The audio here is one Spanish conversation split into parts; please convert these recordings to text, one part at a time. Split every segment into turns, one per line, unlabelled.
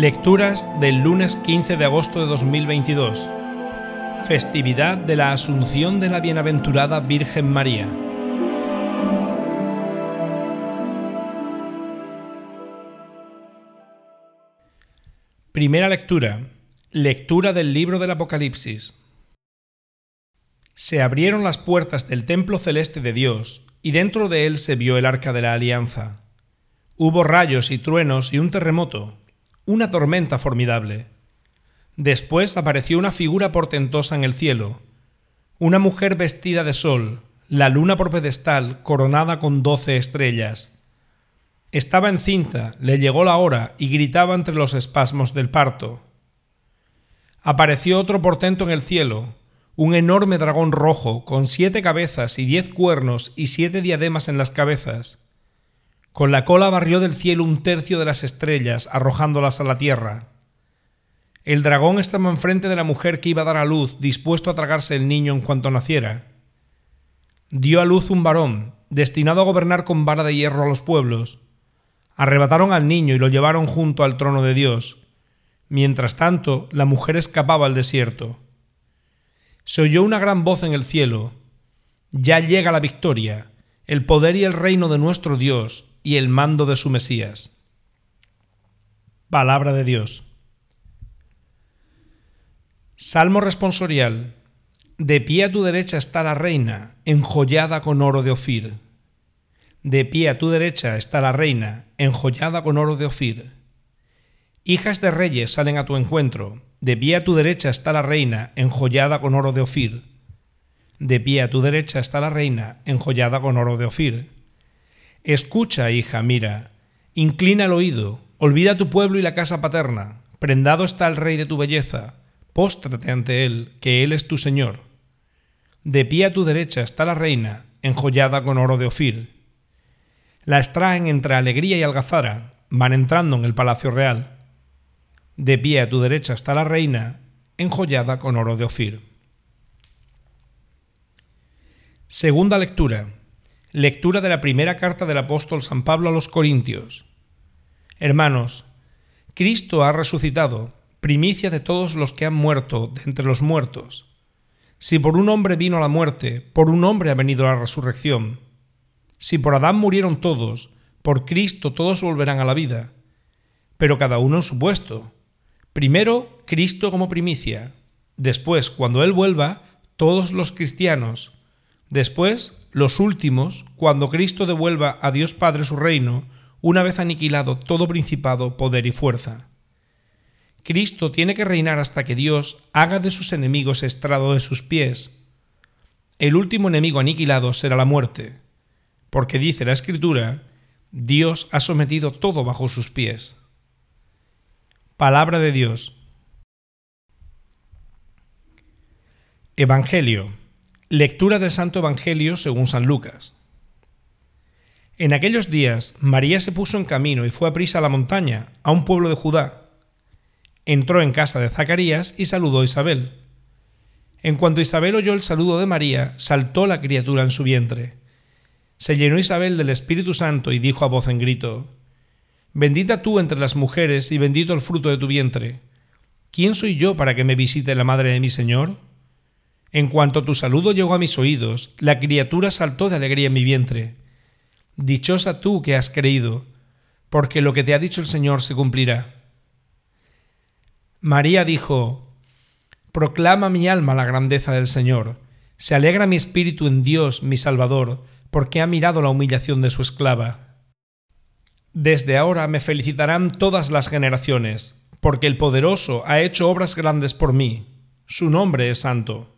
Lecturas del lunes 15 de agosto de 2022. Festividad de la Asunción de la Bienaventurada Virgen María. Primera lectura. Lectura del libro del Apocalipsis. Se abrieron las puertas del templo celeste de Dios, y dentro de él se vio el arca de la alianza. Hubo rayos y truenos y un terremoto, una tormenta formidable. Después apareció una figura portentosa en el cielo, una mujer vestida de sol, la luna por pedestal, coronada con doce estrellas. Estaba encinta, le llegó la hora y gritaba entre los espasmos del parto. Apareció otro portento en el cielo, un enorme dragón rojo, con siete cabezas y diez cuernos y siete diademas en las cabezas. Con la cola barrió del cielo un tercio de las estrellas, arrojándolas a la tierra. El dragón estaba enfrente de la mujer que iba a dar a luz, dispuesto a tragarse el niño en cuanto naciera. Dio a luz un varón, destinado a gobernar con vara de hierro a los pueblos. Arrebataron al niño y lo llevaron junto al trono de Dios. Mientras tanto, la mujer escapaba al desierto se oyó una gran voz en el cielo. Ya llega la victoria, el poder y el reino de nuestro Dios y el mando de su Mesías. Palabra de Dios. Salmo responsorial. De pie a tu derecha está la reina, enjollada con oro de Ofir. De pie a tu derecha está la reina, enjollada con oro de Ofir. Hijas de reyes salen a tu encuentro, de pie a tu derecha está la reina, enjollada con oro de Ofir. De pie a tu derecha está la reina, enjollada con oro de Ofir. Escucha, hija, mira, inclina el oído, olvida tu pueblo y la casa paterna. Prendado está el rey de tu belleza, póstrate ante él, que él es tu señor. De pie a tu derecha está la reina, enjollada con oro de Ofir. La extraen entre alegría y algazara, van entrando en el palacio real. De pie a tu derecha está la reina, enjollada con oro de Ofir. Segunda lectura. Lectura de la primera carta del apóstol San Pablo a los Corintios. Hermanos, Cristo ha resucitado, primicia de todos los que han muerto de entre los muertos. Si por un hombre vino la muerte, por un hombre ha venido la resurrección. Si por Adán murieron todos, por Cristo todos volverán a la vida, pero cada uno en su puesto Primero, Cristo como primicia. Después, cuando Él vuelva, todos los cristianos. Después, los últimos, cuando Cristo devuelva a Dios Padre su reino, una vez aniquilado todo principado, poder y fuerza. Cristo tiene que reinar hasta que Dios haga de sus enemigos estrado de sus pies. El último enemigo aniquilado será la muerte, porque dice la Escritura, Dios ha sometido todo bajo sus pies. Palabra de Dios. Evangelio. Lectura del Santo Evangelio según San Lucas. En aquellos días María se puso en camino y fue a prisa a la montaña, a un pueblo de Judá. Entró en casa de Zacarías y saludó a Isabel. En cuanto Isabel oyó el saludo de María, saltó la criatura en su vientre. Se llenó Isabel del Espíritu Santo y dijo a voz en grito, Bendita tú entre las mujeres y bendito el fruto de tu vientre. ¿Quién soy yo para que me visite la madre de mi Señor? En cuanto tu saludo llegó a mis oídos, la criatura saltó de alegría en mi vientre. Dichosa tú que has creído, porque lo que te ha dicho el Señor se cumplirá. María dijo, Proclama mi alma la grandeza del Señor, se alegra mi espíritu en Dios mi Salvador, porque ha mirado la humillación de su esclava. Desde ahora me felicitarán todas las generaciones, porque el poderoso ha hecho obras grandes por mí. Su nombre es santo.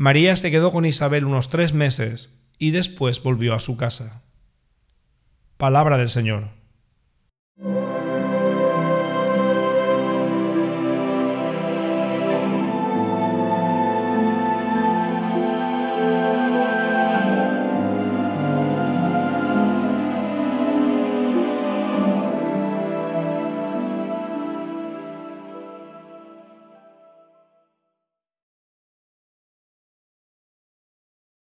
María se quedó con Isabel unos tres meses y después volvió a su casa. Palabra del Señor.